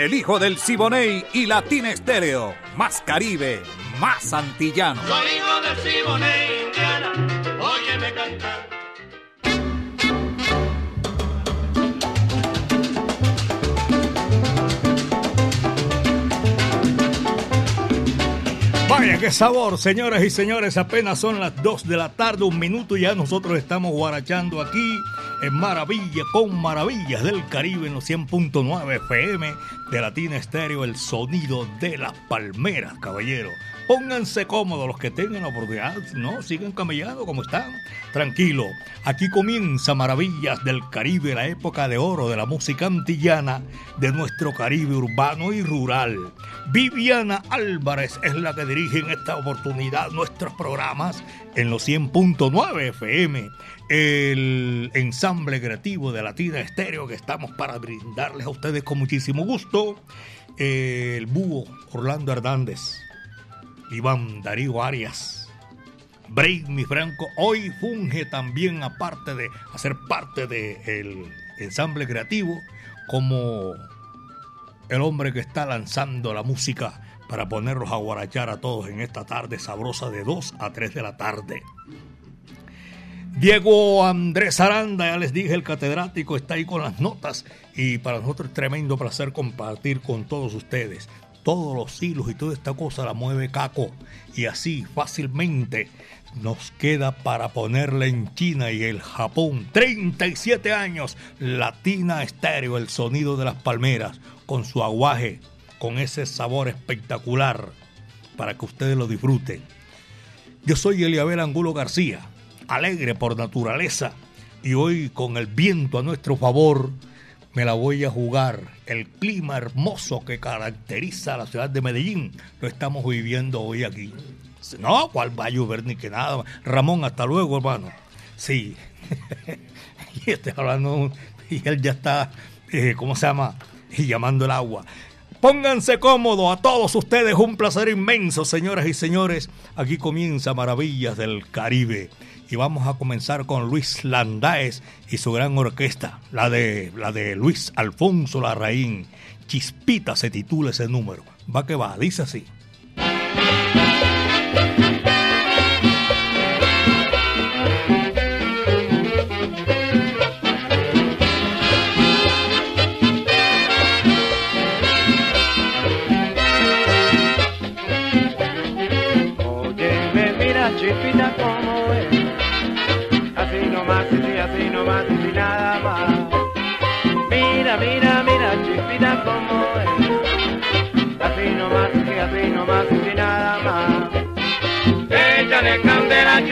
el hijo del Siboney y Latina Estéreo. Más Caribe, más antillano. Soy hijo del Siboney, Indiana, óyeme cantar. Vaya qué sabor, señoras y señores, apenas son las 2 de la tarde, un minuto y ya nosotros estamos guarachando aquí en Maravilla con Maravillas del Caribe en los 100.9 FM de Latina Estéreo, el sonido de las palmeras, caballero. Pónganse cómodos los que tengan la oportunidad, no, sigan camellando como están. Tranquilo, aquí comienza Maravillas del Caribe, la época de oro de la música antillana de nuestro Caribe urbano y rural. Viviana Álvarez es la que dirige en esta oportunidad nuestros programas en los 100.9 FM el ensamble creativo de Latina Estéreo que estamos para brindarles a ustedes con muchísimo gusto. El búho Orlando Hernández, Iván Darío Arias, Break Mi Franco, hoy funge también, aparte de hacer parte del ensamble creativo, como el hombre que está lanzando la música para ponerlos a guarachar a todos en esta tarde sabrosa de 2 a 3 de la tarde. Diego Andrés Aranda, ya les dije, el catedrático está ahí con las notas y para nosotros es tremendo placer compartir con todos ustedes. Todos los hilos y toda esta cosa la mueve Caco y así fácilmente nos queda para ponerle en China y el Japón. 37 años, Latina Estéreo, el sonido de las palmeras, con su aguaje, con ese sabor espectacular, para que ustedes lo disfruten. Yo soy Eliabel Angulo García alegre por naturaleza y hoy con el viento a nuestro favor me la voy a jugar. El clima hermoso que caracteriza a la ciudad de Medellín lo estamos viviendo hoy aquí. No, cuál va a llover ni que nada. Ramón, hasta luego, hermano. Sí. y este hablando y él ya está, eh, ¿cómo se llama? Y llamando el agua. Pónganse cómodos a todos ustedes, un placer inmenso, señoras y señores. Aquí comienza Maravillas del Caribe y vamos a comenzar con Luis Landáez y su gran orquesta, la de, la de Luis Alfonso Larraín. Chispita se titula ese número. Va que va, dice así.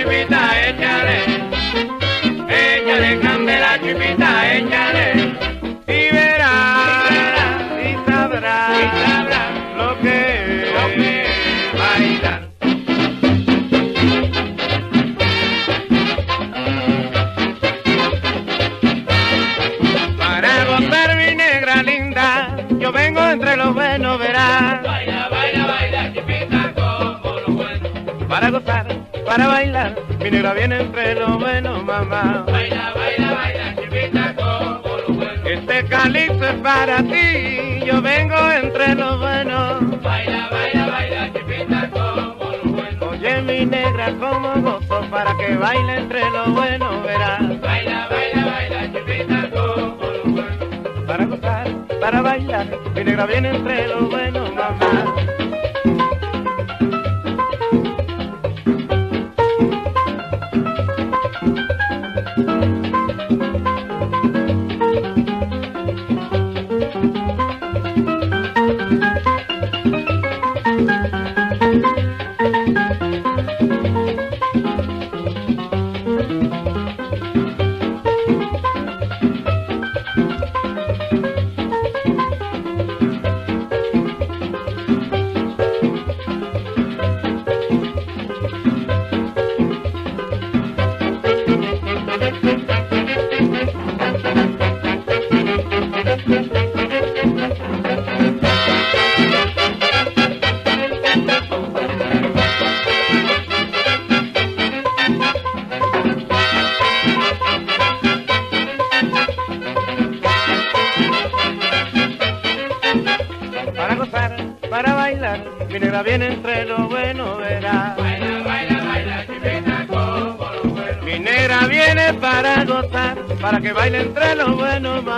Candela para bailar. Mi negra viene buenos, mamá. Baila, baila, baila, chipita como lo bueno. Este calipso es para ti, yo vengo entre los buenos. Baila, baila, baila, chipita como lo bueno. Oye, mi negra, como gozo para que baile entre los buenos, verás. Baila, baila, baila, chipita como lo bueno. Para gozar, para bailar, mi negra viene entre los buenos, mamá.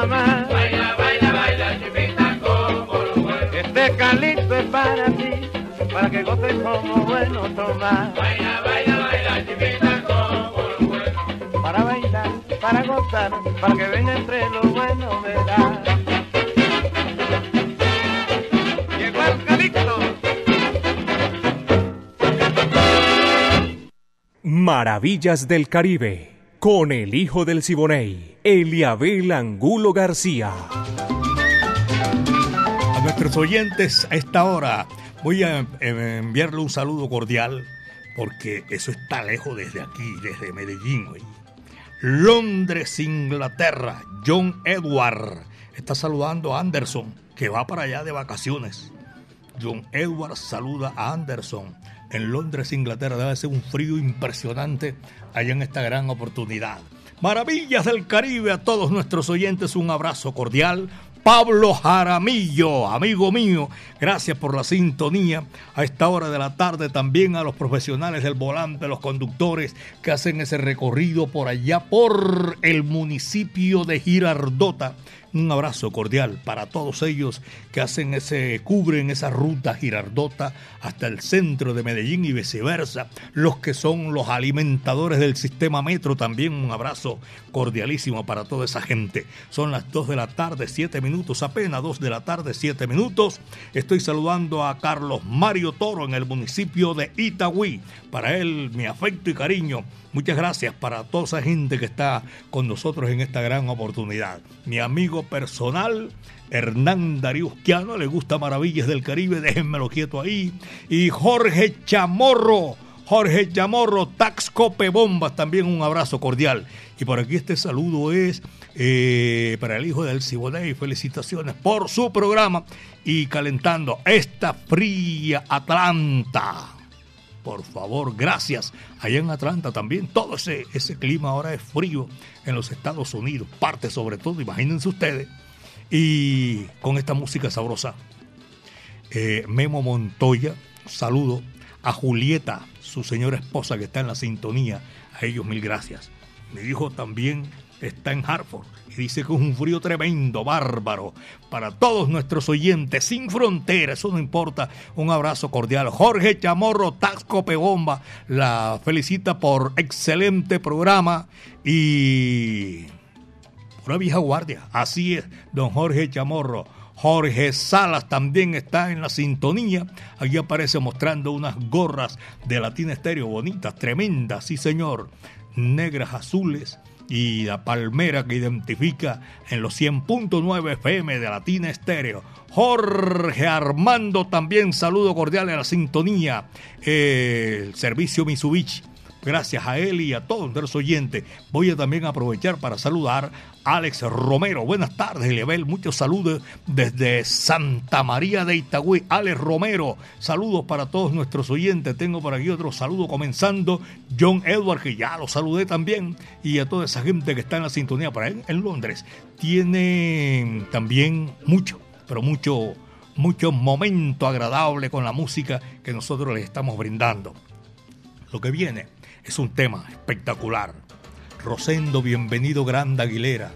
Baila, baila, baila, chipita como. Este calipso es para ti, para que goces como bueno, toma. Baila, baila, baila, chipita como bueno. Para bailar, para gozar, para que venga entre lo bueno, verá. Llegó el calipso. Maravillas del Caribe, con el hijo del Siboney, Eliabel Angulo García. A nuestros oyentes a esta hora voy a eh, enviarle un saludo cordial porque eso está lejos desde aquí, desde Medellín. Londres, Inglaterra, John Edward está saludando a Anderson que va para allá de vacaciones. John Edward saluda a Anderson en Londres, Inglaterra. Debe ser un frío impresionante allá en esta gran oportunidad. Maravillas del Caribe a todos nuestros oyentes, un abrazo cordial. Pablo Jaramillo, amigo mío, gracias por la sintonía. A esta hora de la tarde también a los profesionales del volante, los conductores que hacen ese recorrido por allá por el municipio de Girardota. Un abrazo cordial para todos ellos que hacen ese, cubren esa ruta Girardota hasta el centro de Medellín y viceversa. Los que son los alimentadores del sistema metro, también un abrazo cordialísimo para toda esa gente. Son las 2 de la tarde, 7 minutos, apenas 2 de la tarde, 7 minutos. Estoy saludando a Carlos Mario Toro en el municipio de Itagüí. Para él, mi afecto y cariño. Muchas gracias para toda esa gente que está con nosotros en esta gran oportunidad. Mi amigo personal, Hernán Dariusquiano, le gusta Maravillas del Caribe, déjenmelo quieto ahí. Y Jorge Chamorro, Jorge Chamorro, Taxcope Bombas, también un abrazo cordial. Y por aquí este saludo es eh, para el hijo del Siboney. Felicitaciones por su programa y calentando esta fría Atlanta. Por favor, gracias. Allá en Atlanta también, todo ese, ese clima ahora es frío en los Estados Unidos, parte sobre todo, imagínense ustedes. Y con esta música sabrosa, eh, Memo Montoya, saludo a Julieta, su señora esposa que está en la sintonía, a ellos mil gracias. Mi hijo también está en Hartford y dice que es un frío tremendo, bárbaro, para todos nuestros oyentes, sin fronteras, eso no importa. Un abrazo cordial. Jorge Chamorro, Taxco Pegomba, la felicita por excelente programa y una vieja guardia. Así es, don Jorge Chamorro. Jorge Salas también está en la sintonía. Aquí aparece mostrando unas gorras de Latina Estéreo bonitas, tremendas, sí señor. Negras, azules y la palmera que identifica en los 100.9 FM de Latina Estéreo. Jorge Armando también saludo cordial en la sintonía. El servicio Mitsubishi. Gracias a él y a todos los oyentes. Voy a también aprovechar para saludar a Alex Romero. Buenas tardes, Eliabel. Muchos saludos desde Santa María de Itagüí. Alex Romero, saludos para todos nuestros oyentes. Tengo por aquí otro saludo comenzando. John Edward, que ya lo saludé también. Y a toda esa gente que está en la sintonía para él en Londres. Tiene también mucho, pero mucho, mucho momento agradable con la música que nosotros les estamos brindando. Lo que viene es un tema espectacular. Rosendo Bienvenido Grande Aguilera,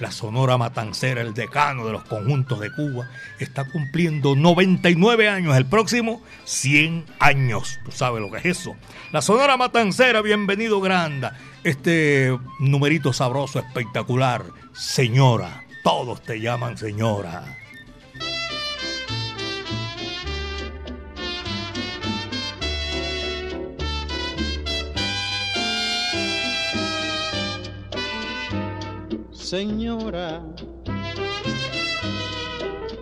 la Sonora Matancera, el decano de los conjuntos de Cuba, está cumpliendo 99 años. El próximo, 100 años. Tú sabes lo que es eso. La Sonora Matancera, Bienvenido Grande. Este numerito sabroso, espectacular. Señora, todos te llaman señora. Señora,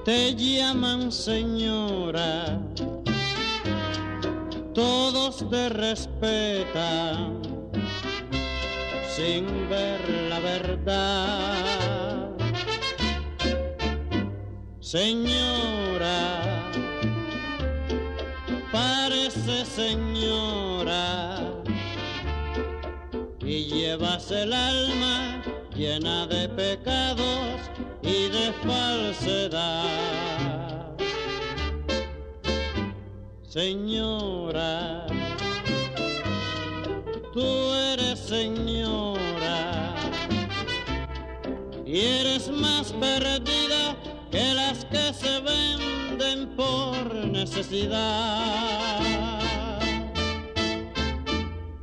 te llaman señora, todos te respetan sin ver la verdad. Señora, parece señora y llevas el alma llena de pecados y de falsedad. Señora, tú eres señora y eres más perdida que las que se venden por necesidad.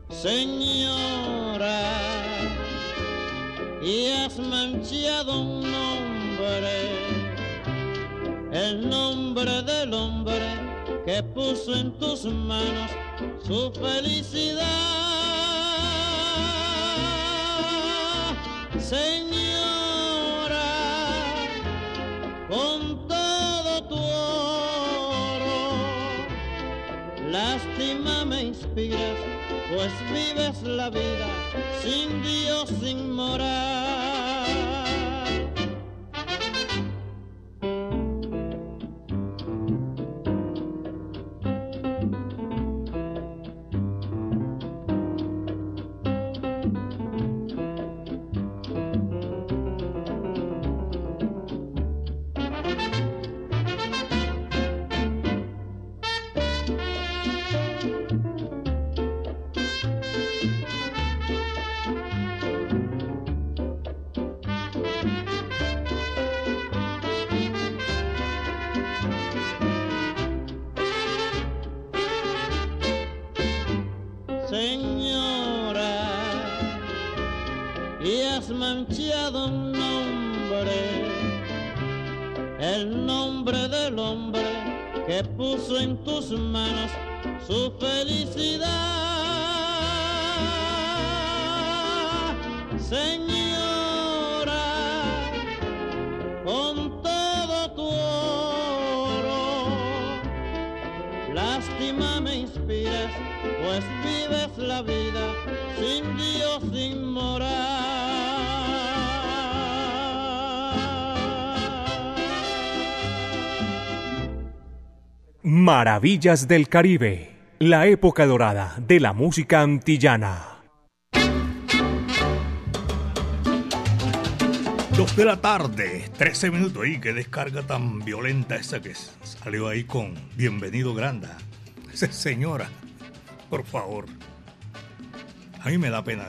Señora y has manchado un nombre, el nombre del hombre que puso en tus manos su felicidad. Señora, con todo tu oro, lástima me inspiras, pues vives la vida sin Dios, sin moral. Puso en tus manos su felicidad. Señora, con todo tu oro, lástima me inspiras, pues vives la vida sin Dios, sin moral. Maravillas del Caribe, la época dorada de la música antillana. Dos de la tarde, 13 minutos. Y qué descarga tan violenta esa que salió ahí con Bienvenido Granda. Esa señora, por favor. A mí me da pena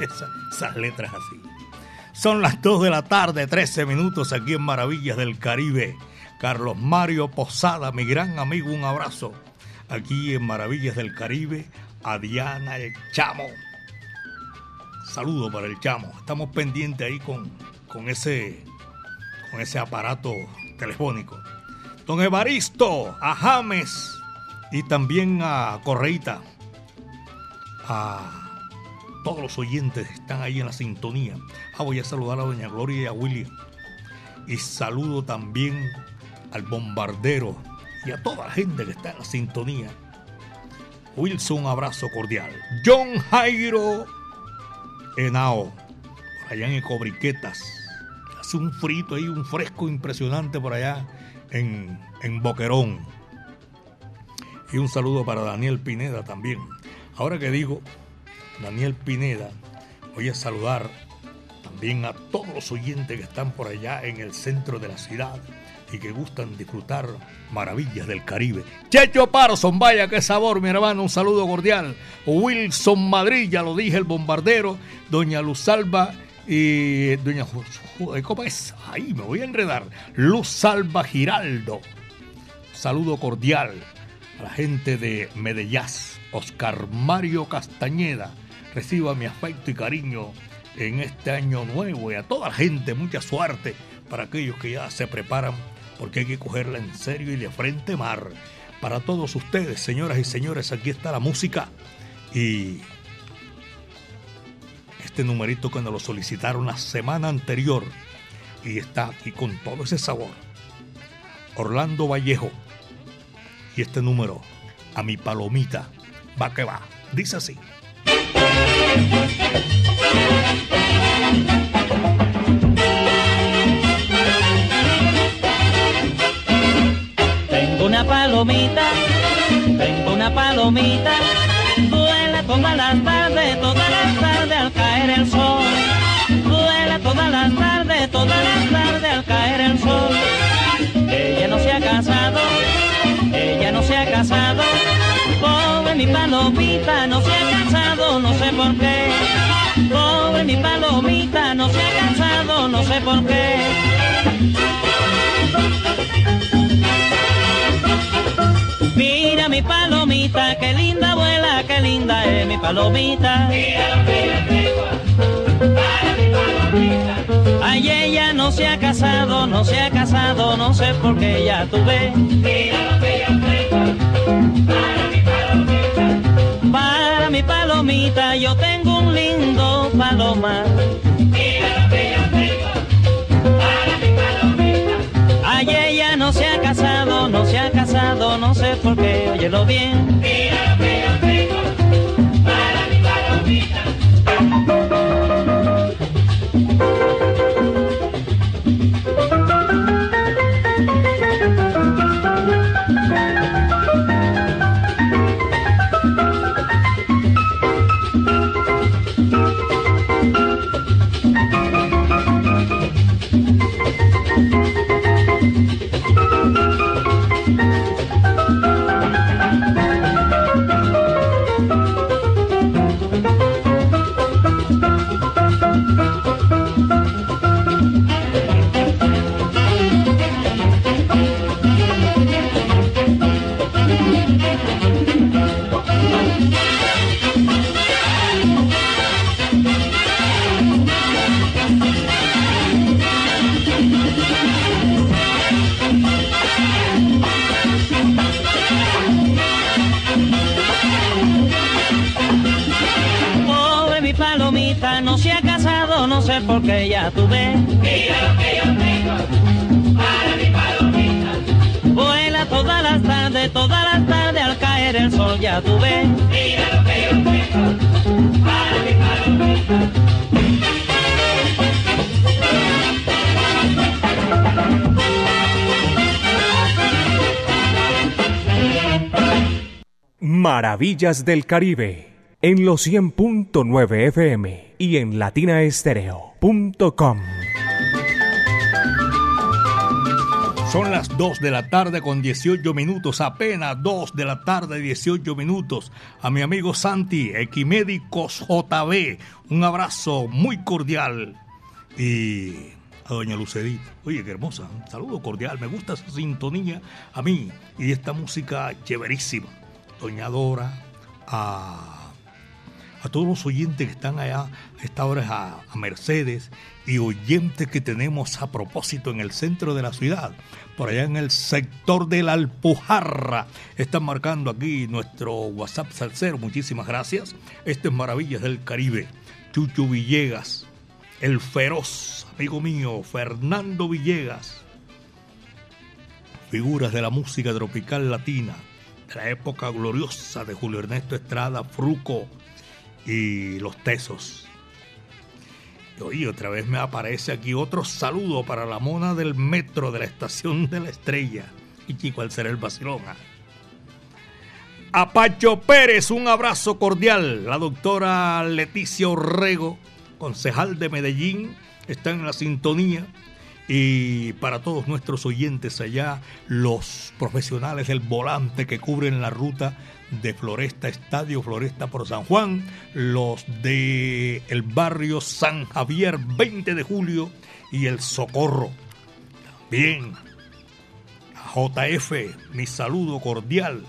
esas, esas letras así. Son las 2 de la tarde, 13 minutos aquí en Maravillas del Caribe. Carlos Mario Posada, mi gran amigo, un abrazo. Aquí en Maravillas del Caribe, a Diana el Chamo. Saludo para el Chamo. Estamos pendientes ahí con, con, ese, con ese aparato telefónico. Don Evaristo, a James y también a Correita. A todos los oyentes están ahí en la sintonía. Ah, voy a saludar a Doña Gloria y a William. Y saludo también al bombardero y a toda la gente que está en la sintonía. Wilson, un abrazo cordial. John Jairo Henao, por allá en Cobriquetas. Hace un frito ahí, un fresco impresionante por allá en, en Boquerón. Y un saludo para Daniel Pineda también. Ahora que digo Daniel Pineda, voy a saludar también a todos los oyentes que están por allá en el centro de la ciudad y que gustan disfrutar maravillas del Caribe. Checho Parson, vaya qué sabor, mi hermano, un saludo cordial. Wilson Madrid, ya lo dije, el bombardero, doña Luz Salva y doña ¿cómo es? Ahí me voy a enredar. Luz Salva Giraldo. Saludo cordial a la gente de Medellín, Oscar Mario Castañeda. Reciba mi afecto y cariño en este año nuevo y a toda la gente, mucha suerte para aquellos que ya se preparan porque hay que cogerla en serio y de frente mar. Para todos ustedes, señoras y señores, aquí está la música y este numerito que nos lo solicitaron la semana anterior y está aquí con todo ese sabor. Orlando Vallejo y este número a mi palomita va que va. Dice así. Una palomita, tengo una palomita, duela todas las tardes, todas las tardes al caer el sol. Duela todas las tardes, todas las tardes al caer el sol. Ella no se ha casado, ella no se ha casado mi palomita, no se ha casado, no sé por qué. Pobre mi palomita, no se ha casado, no sé por qué. Palomita, qué linda abuela, qué linda es mi palomita. Ay, ella no se ha casado, no se ha casado, no sé por qué ya tuve. Para mi palomita. Para mi palomita yo tengo un lindo que Ella no se ha casado, no se ha casado, no sé por qué, óyelo bien. Mira palomita. Maravillas del Caribe en los 100.9 FM y en latinaestereo.com. Son las 2 de la tarde con 18 minutos, apenas 2 de la tarde 18 minutos. A mi amigo Santi, Equimédicos JB, un abrazo muy cordial. Y a doña Lucedita, oye, qué hermosa, un saludo cordial, me gusta esa sintonía a mí y esta música chéverísima. Doña Dora, a, a todos los oyentes que están allá, esta hora a, a Mercedes y oyentes que tenemos a propósito en el centro de la ciudad, por allá en el sector de la Alpujarra. Están marcando aquí nuestro WhatsApp Salcero, muchísimas gracias. Este es Maravillas del Caribe. Chucho Villegas, el feroz, amigo mío, Fernando Villegas. Figuras de la música tropical latina, de la época gloriosa de Julio Ernesto Estrada, Fruco y Los Tesos. Y otra vez me aparece aquí otro saludo para la mona del metro de la estación de la estrella. Y chico, al ser el vacilón. ah. A Pacho Pérez, un abrazo cordial. La doctora Leticia Orrego, concejal de Medellín, está en la sintonía. Y para todos nuestros oyentes allá, los profesionales del volante que cubren la ruta de Floresta Estadio, Floresta por San Juan, los de el barrio San Javier, 20 de julio, y el Socorro. También a JF, mi saludo cordial.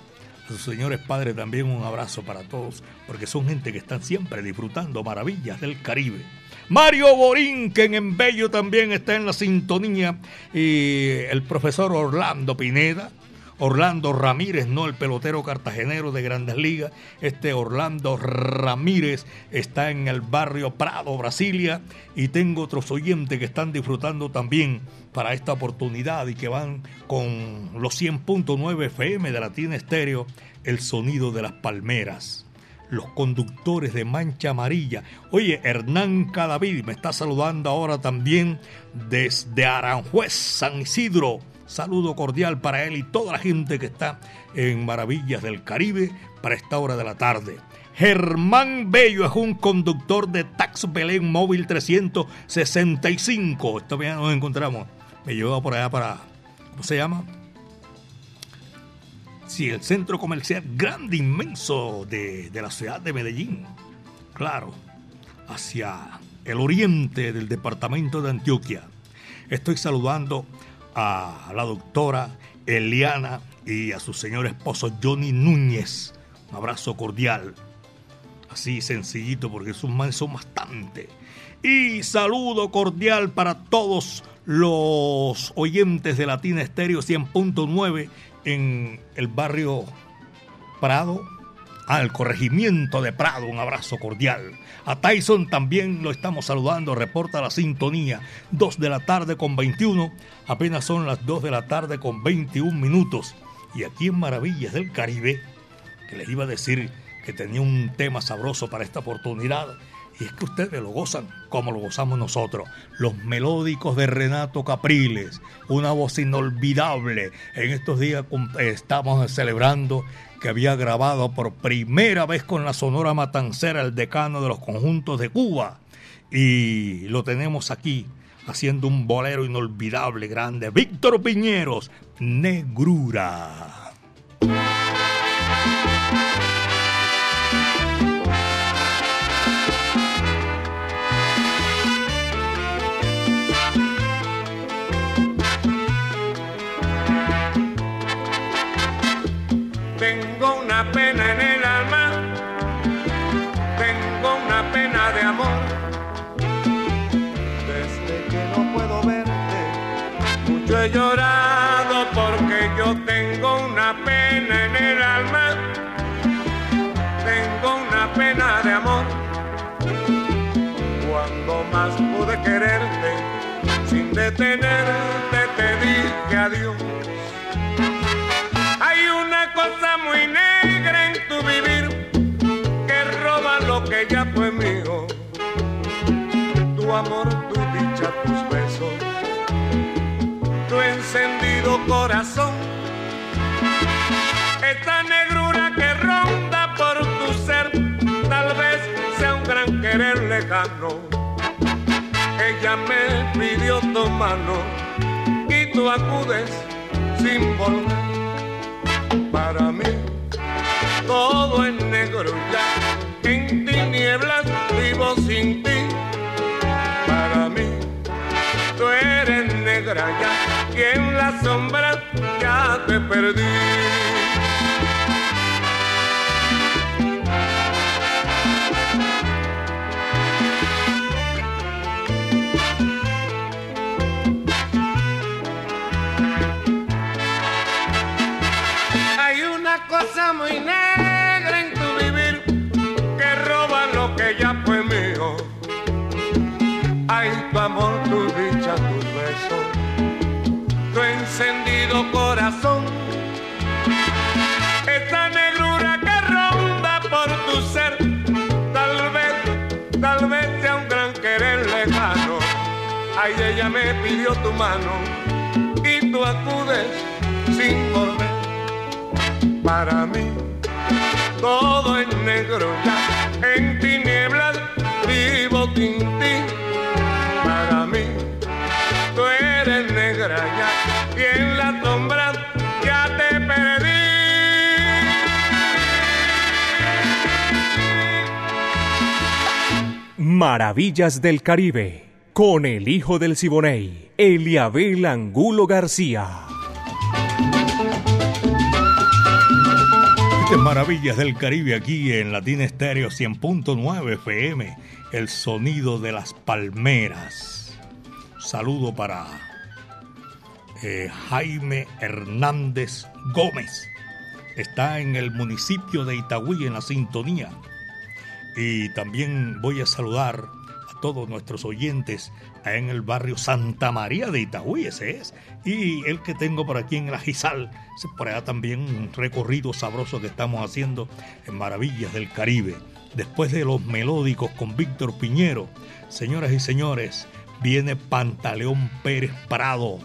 A sus señores padres también un abrazo para todos, porque son gente que están siempre disfrutando maravillas del Caribe. Mario Borinquen en Bello también está en la sintonía. Y el profesor Orlando Pineda. Orlando Ramírez, no el pelotero cartagenero de Grandes Ligas. Este Orlando Ramírez está en el barrio Prado, Brasilia. Y tengo otros oyentes que están disfrutando también para esta oportunidad y que van con los 100.9 FM de Latina Estéreo, el sonido de las palmeras los conductores de Mancha Amarilla. Oye, Hernán Cadavid me está saludando ahora también desde Aranjuez, San Isidro. Saludo cordial para él y toda la gente que está en Maravillas del Caribe para esta hora de la tarde. Germán Bello es un conductor de Tax Belén Móvil 365. Esta mañana nos encontramos. Me lleva por allá para. ¿Cómo se llama? Sí, el centro comercial grande, inmenso de, de la ciudad de Medellín. Claro, hacia el oriente del departamento de Antioquia. Estoy saludando a la doctora Eliana y a su señor esposo Johnny Núñez. Un abrazo cordial. Así sencillito porque sus manes son bastante. Y saludo cordial para todos los oyentes de Latina Estéreo 100.9 en el barrio Prado, al corregimiento de Prado. Un abrazo cordial. A Tyson también lo estamos saludando. Reporta la sintonía. 2 de la tarde con 21. Apenas son las 2 de la tarde con 21 minutos. Y aquí en Maravillas del Caribe, que les iba a decir que tenía un tema sabroso para esta oportunidad. Y es que ustedes lo gozan como lo gozamos nosotros. Los melódicos de Renato Capriles, una voz inolvidable. En estos días estamos celebrando que había grabado por primera vez con la Sonora Matancera el decano de los conjuntos de Cuba. Y lo tenemos aquí haciendo un bolero inolvidable, grande. Víctor Piñeros, Negrura. Sin detenerte te dije adiós. Hay una cosa muy negra en tu vivir que roba lo que ya fue mío. Tu amor, tu dicha, tus besos, tu encendido corazón. Esta negrura que ronda por tu ser, tal vez sea un gran querer lejano. Ella me pidió y tú acudes sin volver para mí todo es negro ya, en tinieblas vivo sin ti. Para mí tú eres negra ya, y en la sombra ya te perdí. Muy negra en tu vivir que roba lo que ya fue mío. Hay tu amor, tu dicha, tus besos, tu encendido corazón. Esta negrura que ronda por tu ser, tal vez, tal vez sea un gran querer lejano. Ay, ella me pidió tu mano y tú acudes sin volver para mí. Todo es negro ya en tinieblas vivo sin ti. Para mí tú eres negra ya y en la sombra ya te perdí. Maravillas del Caribe con el hijo del Siboney, Eliabel Angulo García. Maravillas del Caribe aquí en Latina Estéreo 100.9 FM, el sonido de las palmeras. Saludo para eh, Jaime Hernández Gómez. Está en el municipio de Itagüí en la sintonía. Y también voy a saludar a todos nuestros oyentes en el barrio Santa María de Itagüí, ese es. Y el que tengo por aquí en la Gizal, por allá también un recorrido sabroso que estamos haciendo en Maravillas del Caribe. Después de los melódicos con Víctor Piñero, señoras y señores, viene Pantaleón Pérez Prado,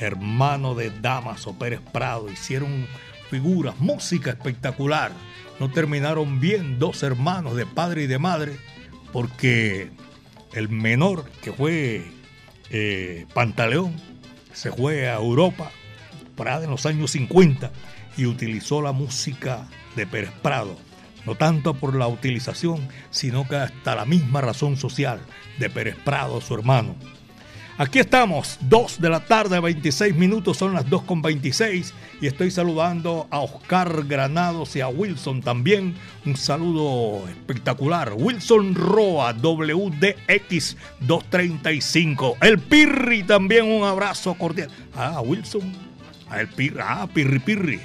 hermano de Damaso Pérez Prado. Hicieron figuras, música espectacular. No terminaron bien dos hermanos de padre y de madre porque el menor, que fue eh, Pantaleón, se fue a Europa para en los años 50 y utilizó la música de Pérez Prado, no tanto por la utilización, sino que hasta la misma razón social de Pérez Prado, su hermano. Aquí estamos, 2 de la tarde, 26 minutos, son las 2 con 26 y estoy saludando a Oscar Granados y a Wilson también. Un saludo espectacular. Wilson Roa, WDX 235. El Pirri también un abrazo cordial. Ah, Wilson. Ah, el Pirri, ah, Pirri Pirri.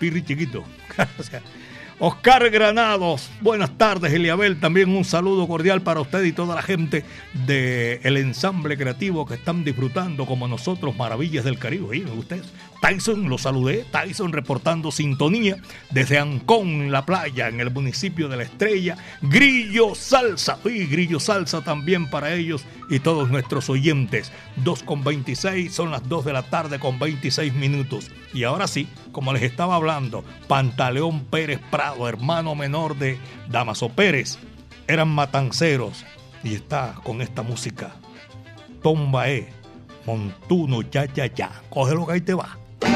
Pirri chiquito. Oscar Granados, buenas tardes, Eliabel. También un saludo cordial para usted y toda la gente del ensamble creativo que están disfrutando como nosotros Maravillas del Caribe. ustedes Tyson, lo saludé, Tyson reportando sintonía desde Ancón, la playa, en el municipio de La Estrella. Grillo Salsa, y Grillo Salsa también para ellos y todos nuestros oyentes. 2 con 26, son las 2 de la tarde con 26 minutos. Y ahora sí, como les estaba hablando, Pantaleón Pérez Prado, hermano menor de Damaso Pérez, eran matanceros y está con esta música. Tombae, Montuno, ya, ya, ya. Cógelo que ahí te va. Tumba,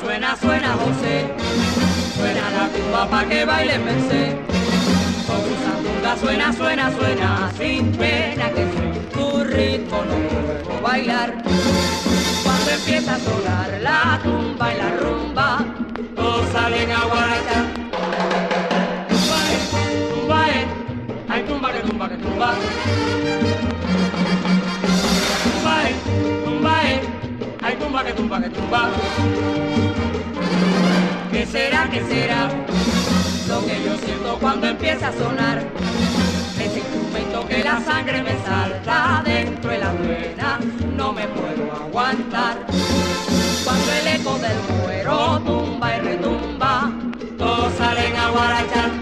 Suena, suena José, suena la tumba pa' que baile pensé. Con su suena, suena, suena, sin pena que tu ritmo no puedo bailar. Cuando empieza a sonar la que. ¿Qué será, qué será? Lo que yo siento cuando empieza a sonar. Ese instrumento que la sangre me salta dentro de la vena, no me puedo aguantar. Cuando el eco del cuero tumba y retumba, todos salen a guarachar.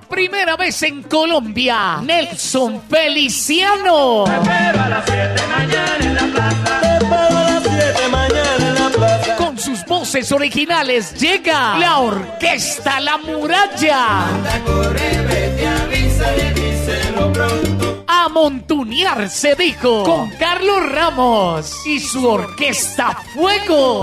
Por primera vez en Colombia, Nelson Feliciano. Te espero a las 7 mañana en la plaza. Te espero a las voces originales llega la orquesta La Muralla. A montunear se dijo con Carlos Ramos y su orquesta Fuego.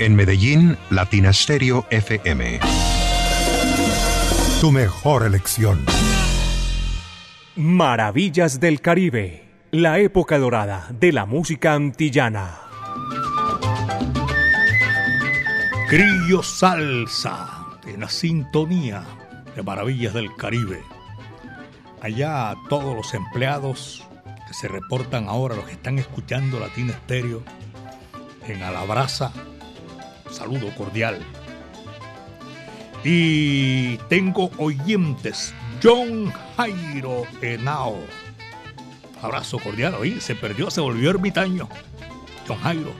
En Medellín, Latina Stereo FM. Tu mejor elección. Maravillas del Caribe. La época dorada de la música antillana. Grillo Salsa, en la sintonía de Maravillas del Caribe. Allá todos los empleados que se reportan ahora, los que están escuchando Latina Estéreo en Alabraza, saludo cordial. Y tengo oyentes, John Jairo Henao. Abrazo cordial, oí, se perdió, se volvió ermitaño. John Jairo.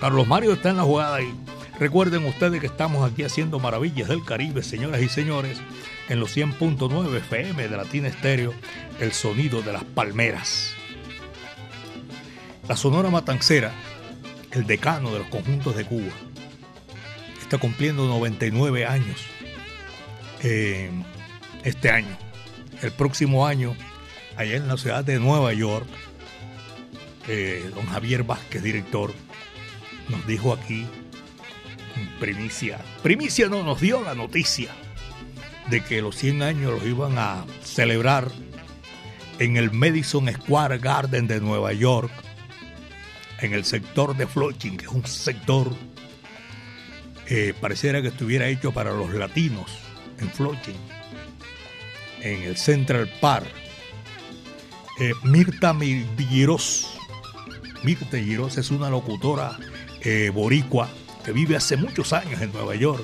Carlos Mario está en la jugada ahí. Recuerden ustedes que estamos aquí haciendo maravillas del Caribe, señoras y señores, en los 100.9 FM de Latina Estéreo, el sonido de las palmeras. La Sonora Matancera, el decano de los conjuntos de Cuba, está cumpliendo 99 años eh, este año. El próximo año, allá en la ciudad de Nueva York, eh, don Javier Vázquez, director, nos dijo aquí, primicia, primicia no, nos dio la noticia de que los 100 años los iban a celebrar en el Madison Square Garden de Nueva York, en el sector de Flushing, que es un sector eh, pareciera que estuviera hecho para los latinos en Flushing, en el Central Park. Eh, Mirta Giros, Mirta Giros es una locutora eh, boricua que vive hace muchos años en Nueva York.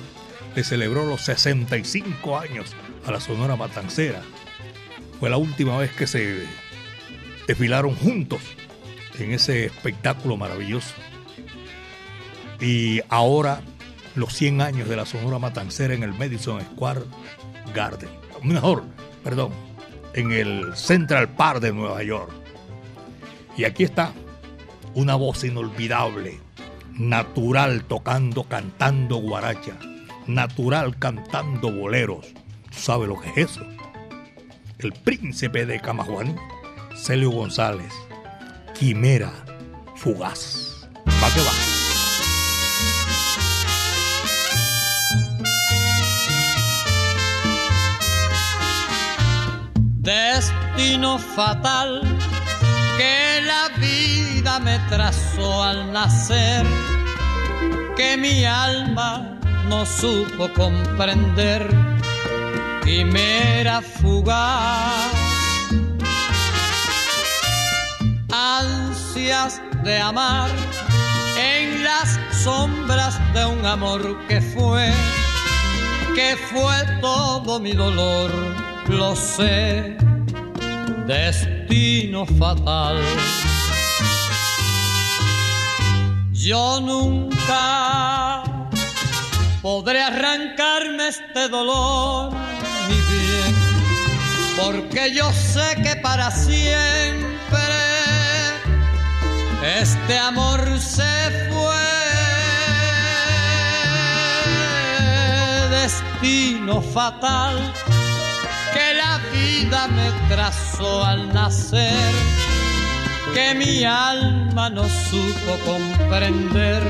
Le celebró los 65 años a la Sonora Matancera. Fue la última vez que se desfilaron juntos en ese espectáculo maravilloso. Y ahora los 100 años de la Sonora Matancera en el Madison Square Garden. Mejor, perdón, en el Central Park de Nueva York. Y aquí está una voz inolvidable, natural tocando, cantando guaracha, natural cantando boleros. ¿Sabe lo que es eso? El príncipe de Camajuaní, Celio González, Quimera Fugaz. Va que va. Destino fatal que la vida me trazó al nacer, que mi alma no supo comprender, quimera fugaz, ansias de amar en las sombras de un amor que fue, que fue todo mi dolor lo sé, destino fatal. Yo nunca podré arrancarme este dolor, mi bien, porque yo sé que para siempre este amor se fue. Destino fatal que la vida me trazó al nacer, que mi alma no supo comprender,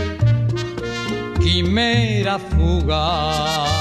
quimera fugaz.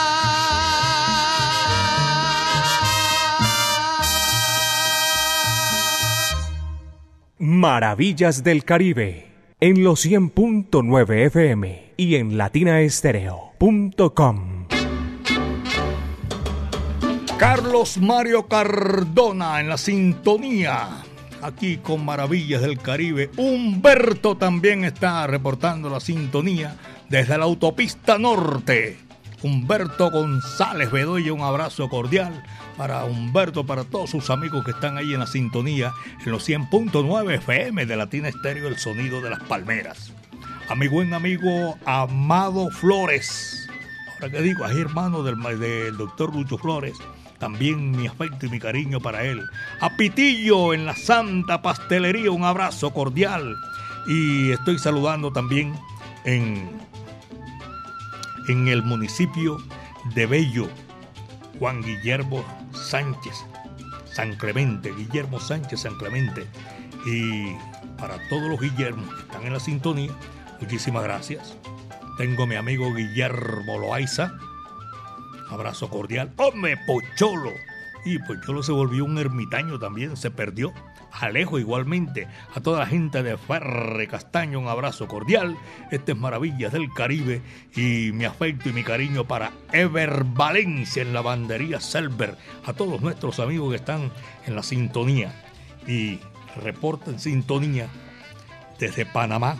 Maravillas del Caribe en los 100.9 FM y en latinaestereo.com. Carlos Mario Cardona en la sintonía. Aquí con Maravillas del Caribe. Humberto también está reportando la sintonía desde la autopista norte. Humberto González Bedoya, un abrazo cordial para Humberto, para todos sus amigos que están ahí en la sintonía en los 100.9 FM de Latina Estéreo, el sonido de las palmeras. A mi buen amigo Amado Flores. Ahora que digo, es hermano del, del doctor Lucho Flores también mi afecto y mi cariño para él. A Pitillo en la Santa Pastelería, un abrazo cordial. Y estoy saludando también en, en el municipio de Bello, Juan Guillermo Sánchez, San Clemente, Guillermo Sánchez San Clemente. Y para todos los Guillermos que están en la sintonía, muchísimas gracias. Tengo mi amigo Guillermo Loaiza, Abrazo cordial. ¡Hombre, Pocholo! Y Pocholo se volvió un ermitaño también, se perdió. Alejo igualmente. A toda la gente de Ferre Castaño, un abrazo cordial. Este es Maravillas del Caribe y mi afecto y mi cariño para Ever Valencia en la bandería Selber. A todos nuestros amigos que están en la sintonía. Y reporta en sintonía desde Panamá.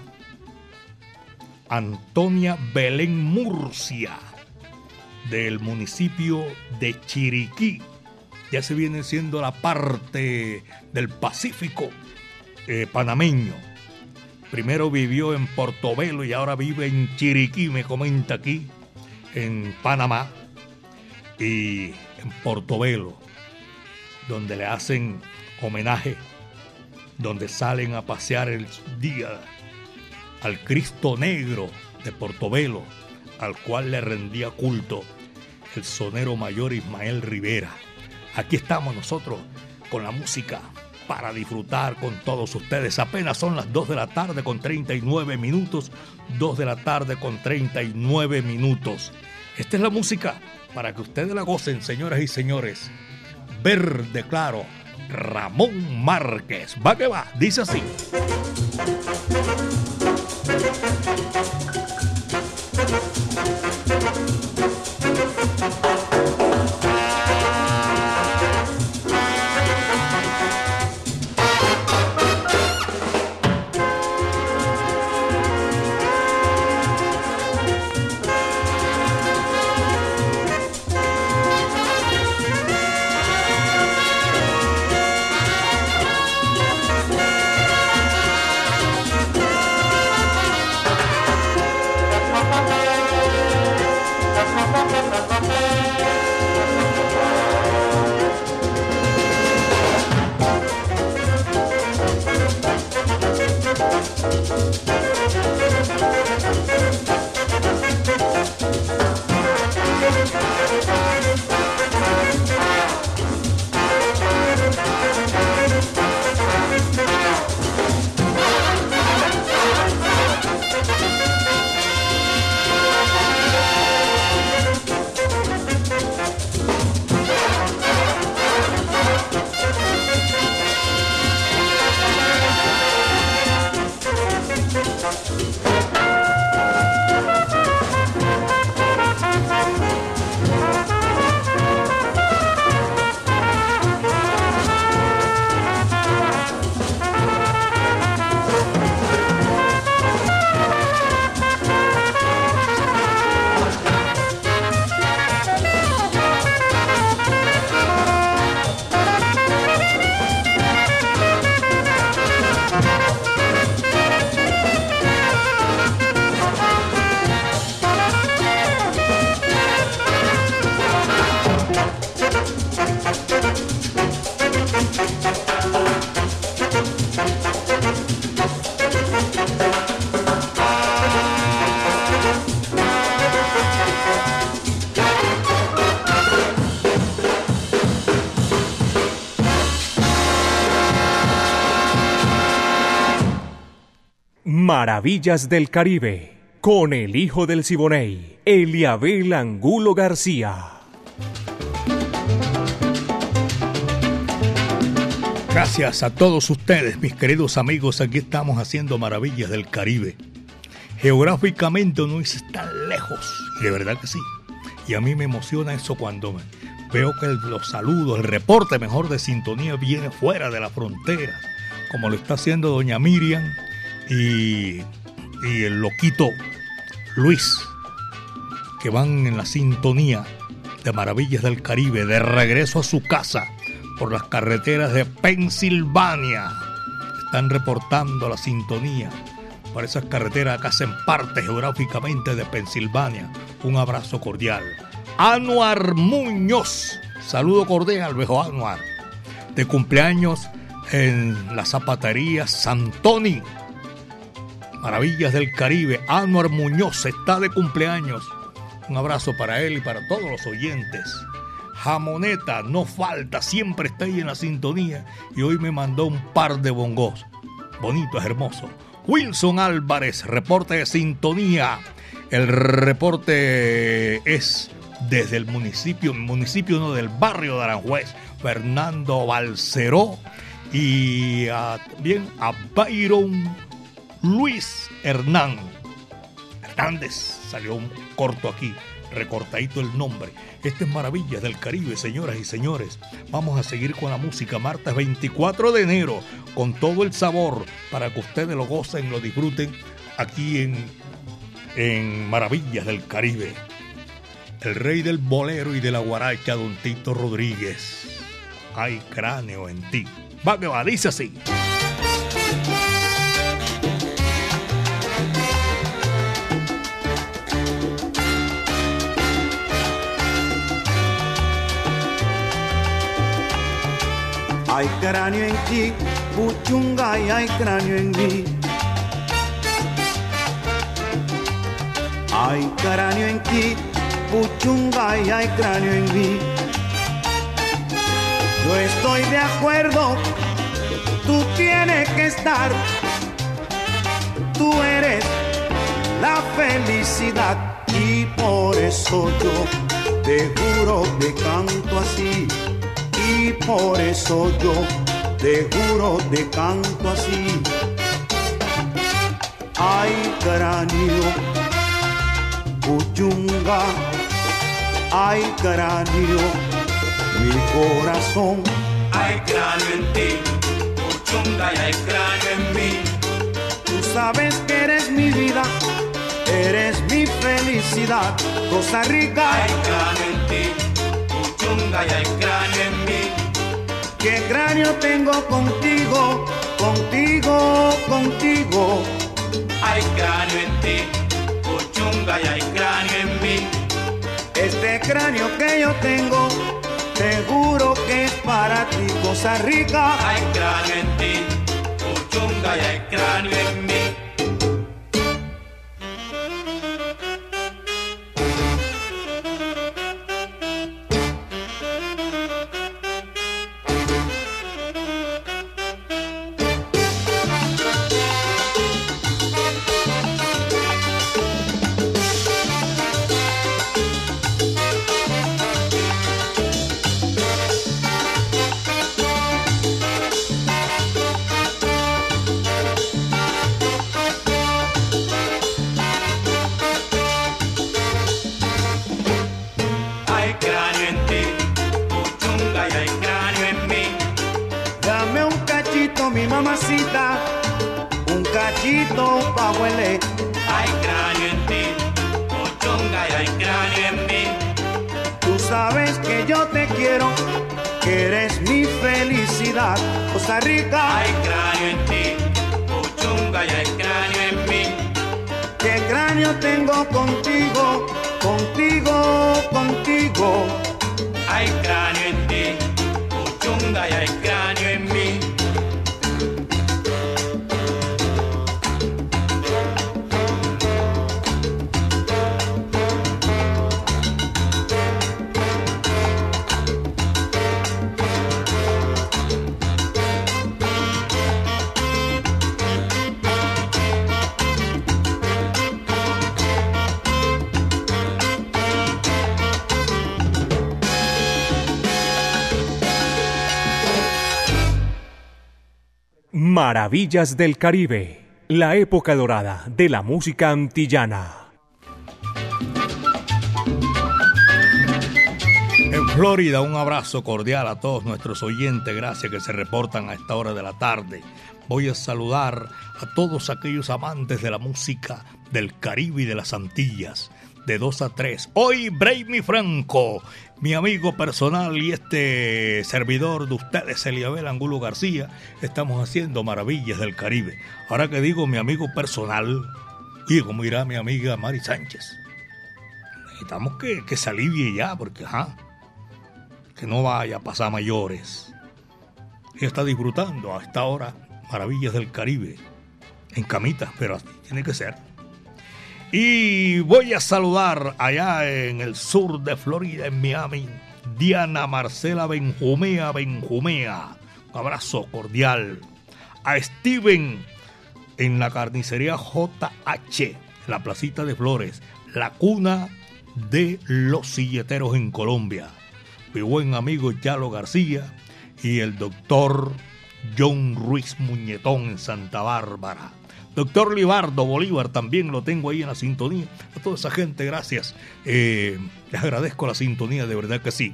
Antonia Belén Murcia del municipio de Chiriquí. Ya se viene siendo la parte del Pacífico eh, panameño. Primero vivió en Portobelo y ahora vive en Chiriquí, me comenta aquí, en Panamá y en Portobelo, donde le hacen homenaje, donde salen a pasear el día al Cristo Negro de Portobelo al cual le rendía culto el sonero mayor Ismael Rivera. Aquí estamos nosotros con la música para disfrutar con todos ustedes. Apenas son las 2 de la tarde con 39 minutos. 2 de la tarde con 39 minutos. Esta es la música para que ustedes la gocen, señoras y señores. Verde claro, Ramón Márquez. Va que va, dice así. Maravillas del Caribe, con el hijo del Siboney, Eliabel Angulo García. Gracias a todos ustedes, mis queridos amigos. Aquí estamos haciendo Maravillas del Caribe. Geográficamente no es tan lejos, de verdad que sí. Y a mí me emociona eso cuando veo que los saludos, el reporte mejor de sintonía viene fuera de la frontera, como lo está haciendo doña Miriam y, el loquito Luis, que van en la sintonía de Maravillas del Caribe, de regreso a su casa por las carreteras de Pensilvania. Están reportando la sintonía para esas carreteras que hacen parte geográficamente de Pensilvania. Un abrazo cordial. Anuar Muñoz, saludo cordial, viejo Anuar, de cumpleaños en la zapatería Santoni Maravillas del Caribe, Anuar Muñoz está de cumpleaños. Un abrazo para él y para todos los oyentes. Jamoneta, no falta, siempre está ahí en la sintonía y hoy me mandó un par de bongos. Bonito, es hermoso. Wilson Álvarez, reporte de sintonía. El reporte es desde el municipio, municipio no del barrio de Aranjuez, Fernando Balceró y también a Byron Luis Hernán Hernández. Salió un corto aquí, recortadito el nombre. Este es Maravillas del Caribe, señoras y señores. Vamos a seguir con la música martes 24 de enero, con todo el sabor, para que ustedes lo gocen, lo disfruten aquí en, en Maravillas del Caribe. El rey del bolero y de la guaracha, Don Tito Rodríguez. Hay cráneo en ti. Va que va, dice así. Hay cráneo en ti, puchunga y hay cráneo en mí. Hay cráneo en ti, puchunga y hay cráneo en mí. Yo estoy de acuerdo, tú tienes que estar. Tú eres la felicidad y por eso yo te juro que canto así y por eso yo te juro te canto así. Ay cráneo, puchunga, ay cráneo, mi corazón. Hay cráneo en ti, puchunga y hay cráneo en mí. Tú sabes que eres mi vida, eres mi felicidad, Costa Rica. Hay cráneo en ti, puchunga y hay cráneo en mí. ¿Qué cráneo tengo contigo, contigo, contigo? Hay cráneo en ti, puchunga y hay cráneo en mí. Este cráneo que yo tengo, te juro que es para ti, Costa Rica. Hay cráneo en ti, puchunga y hay cráneo en mí. Maravillas del Caribe, la época dorada de la música antillana. En Florida, un abrazo cordial a todos nuestros oyentes, gracias que se reportan a esta hora de la tarde. Voy a saludar a todos aquellos amantes de la música del Caribe y de las Antillas, de 2 a 3. Hoy, Braymi Franco, mi amigo personal y este servidor de ustedes, Eliabel Angulo García, estamos haciendo maravillas del Caribe. Ahora que digo mi amigo personal, y como irá mi amiga Mari Sánchez. Necesitamos que, que se alivie ya, porque ajá, que no vaya a pasar mayores. Ella está disfrutando a esta hora maravillas del Caribe, en camitas, pero así tiene que ser. Y voy a saludar allá en el sur de Florida, en Miami, Diana Marcela Benjumea Benjumea. Un abrazo cordial. A Steven en la carnicería JH, en la placita de Flores, la cuna de los silleteros en Colombia. Mi buen amigo Yalo García y el doctor John Ruiz Muñetón en Santa Bárbara. Doctor Libardo Bolívar también lo tengo ahí en la sintonía. A toda esa gente, gracias. Eh, les agradezco la sintonía, de verdad que sí.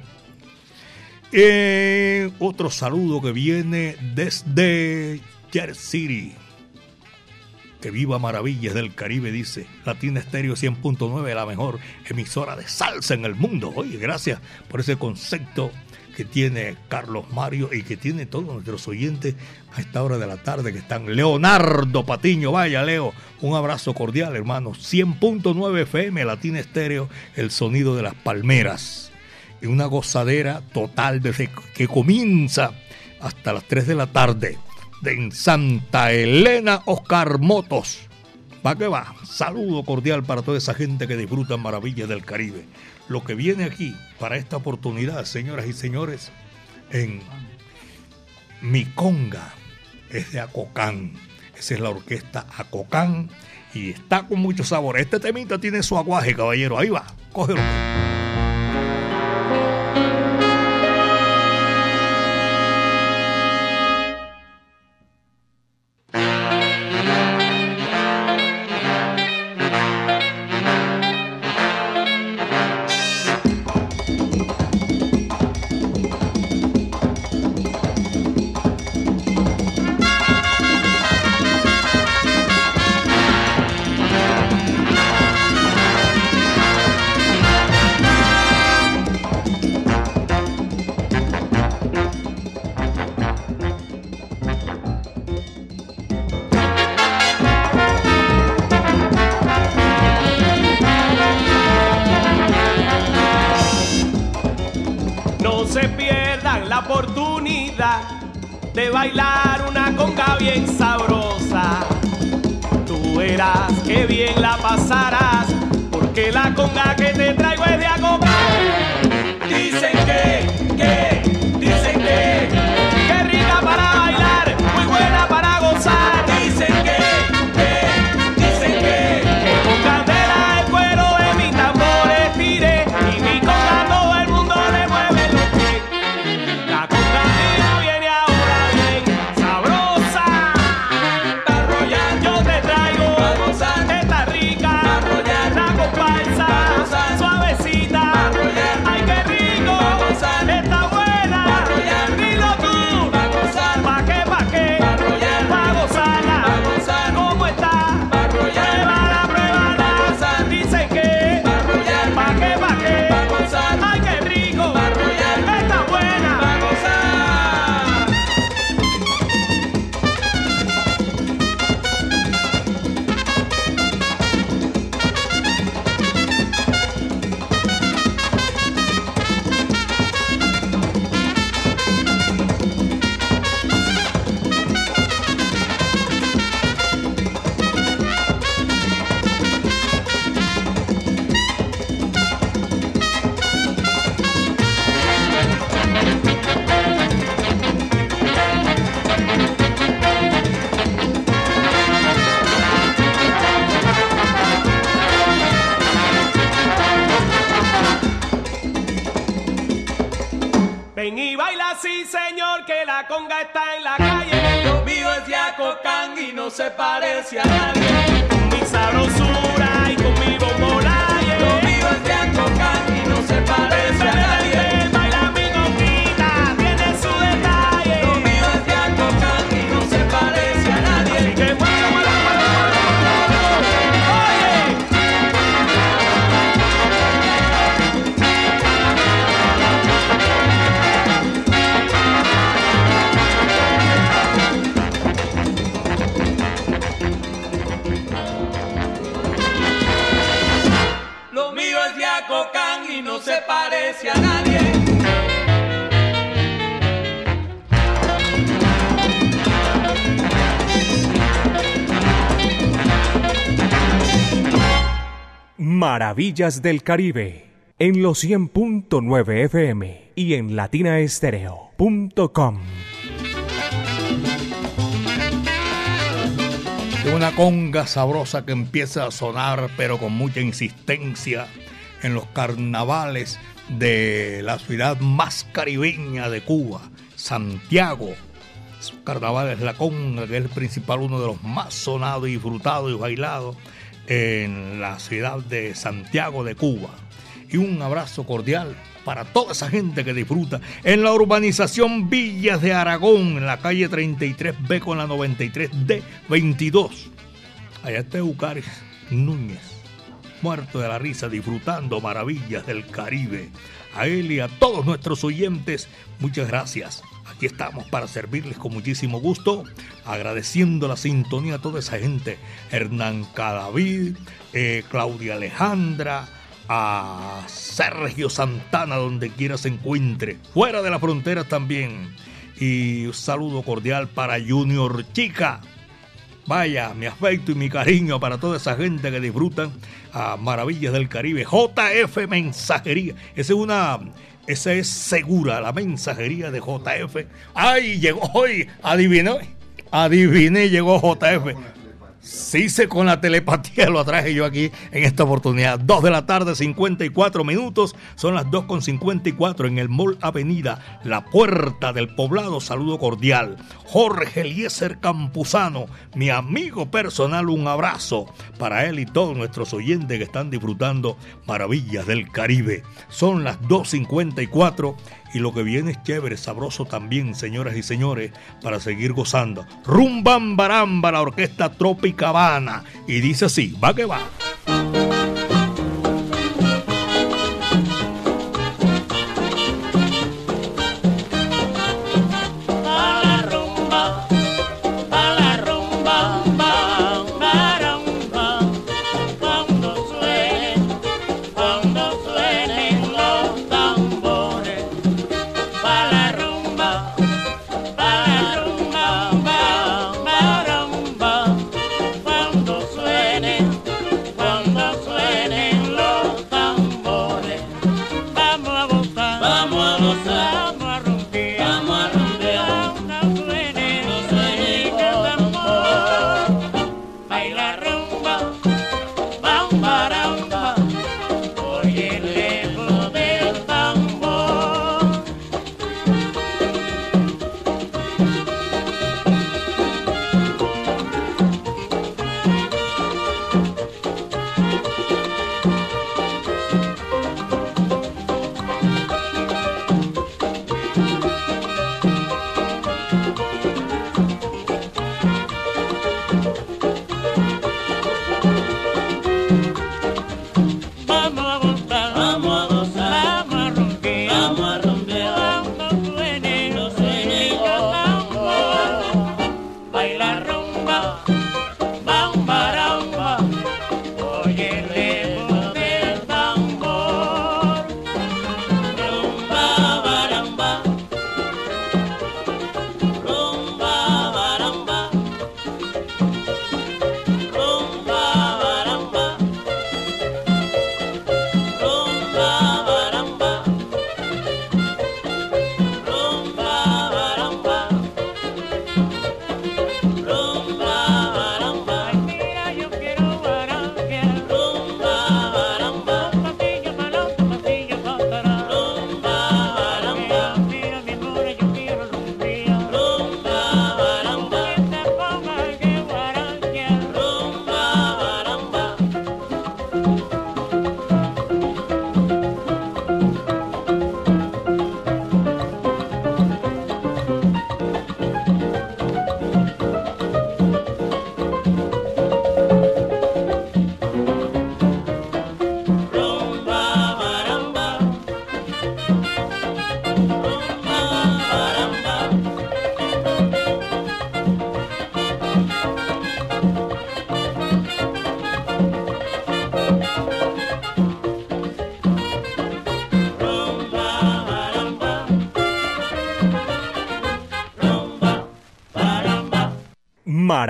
Eh, otro saludo que viene desde Jersey City. Que viva Maravillas del Caribe, dice. Latina Estéreo 100.9, la mejor emisora de salsa en el mundo. Oye, gracias por ese concepto que tiene Carlos Mario y que tiene todos nuestros oyentes a esta hora de la tarde que están. Leonardo Patiño, vaya Leo, un abrazo cordial hermano. 100.9 FM, Latina Estéreo, el sonido de las palmeras. Y una gozadera total desde que comienza hasta las 3 de la tarde. De en Santa Elena, Oscar Motos. Va que va. Saludo cordial para toda esa gente que disfruta maravillas del Caribe lo que viene aquí para esta oportunidad, señoras y señores, en Mi Conga es de Acocán. Esa es la orquesta Acocán y está con mucho sabor. Este temita tiene su aguaje, caballero. Ahí va, cógelo. Maravillas del Caribe en los 100.9 FM y en latinaestereo.com. una conga sabrosa que empieza a sonar, pero con mucha insistencia, en los carnavales de la ciudad más caribeña de Cuba, Santiago. Su carnaval es la conga, que es el principal, uno de los más sonados disfrutados y bailados en la ciudad de Santiago de Cuba. Y un abrazo cordial para toda esa gente que disfruta en la urbanización Villas de Aragón, en la calle 33B con la 93D 22. Allá está Eucaris Núñez, muerto de la risa, disfrutando maravillas del Caribe. A él y a todos nuestros oyentes, muchas gracias. Aquí estamos para servirles con muchísimo gusto, agradeciendo la sintonía a toda esa gente. Hernán Cadavid, eh, Claudia Alejandra, a Sergio Santana, donde quiera se encuentre, fuera de las fronteras también. Y un saludo cordial para Junior Chica. Vaya, mi afecto y mi cariño para toda esa gente que disfrutan a Maravillas del Caribe. JF Mensajería. Esa es una. Esa es segura, la mensajería de JF. ¡Ay! Llegó hoy. Adiviné. Adiviné, llegó JF. Sí, sé con la telepatía lo traje yo aquí en esta oportunidad. 2 de la tarde, 54 minutos. Son las 2 con 54 en el Mall Avenida, la puerta del poblado. Saludo cordial. Jorge Eliezer Campuzano, mi amigo personal, un abrazo para él y todos nuestros oyentes que están disfrutando maravillas del Caribe. Son las 2.54 y lo que viene es chévere, sabroso también, señoras y señores, para seguir gozando. Rumbambaramba, la orquesta Tropicabana. Y dice así, va que va.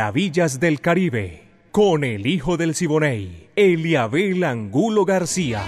Maravillas del Caribe, con el hijo del Siboney, Eliabel Angulo García.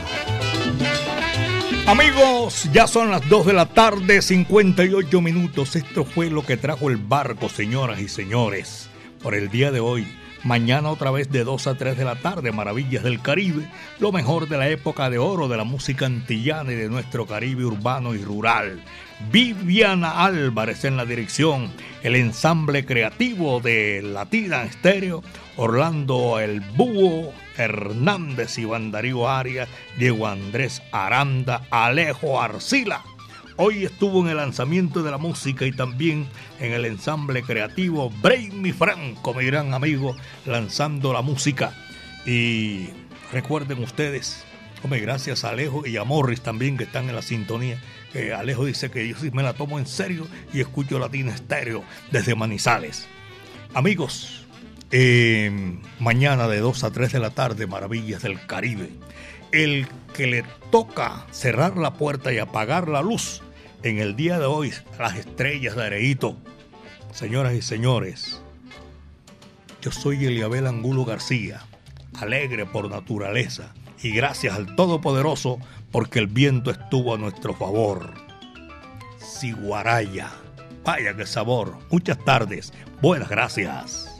Amigos, ya son las 2 de la tarde, 58 minutos. Esto fue lo que trajo el barco, señoras y señores, por el día de hoy. Mañana otra vez de 2 a 3 de la tarde, Maravillas del Caribe, lo mejor de la época de oro de la música antillana y de nuestro Caribe urbano y rural. Viviana Álvarez en la dirección, el ensamble creativo de Latina Estéreo, Orlando El Búho, Hernández y Darío Arias, Diego Andrés Aranda, Alejo Arcila. Hoy estuvo en el lanzamiento de la música y también en el ensamble creativo Brainy Franco, mi gran amigo, lanzando la música. Y recuerden ustedes, hombre, gracias a Alejo y a Morris también que están en la sintonía. Alejo dice que yo sí me la tomo en serio y escucho Latina Estéreo desde Manizales. Amigos, eh, mañana de 2 a 3 de la tarde, Maravillas del Caribe. El que le toca cerrar la puerta y apagar la luz en el día de hoy, las estrellas de Areito. Señoras y señores, yo soy Eliabel Angulo García, alegre por naturaleza y gracias al Todopoderoso porque el viento estuvo a nuestro favor. Siguaraya, vaya que sabor. Muchas tardes, buenas gracias.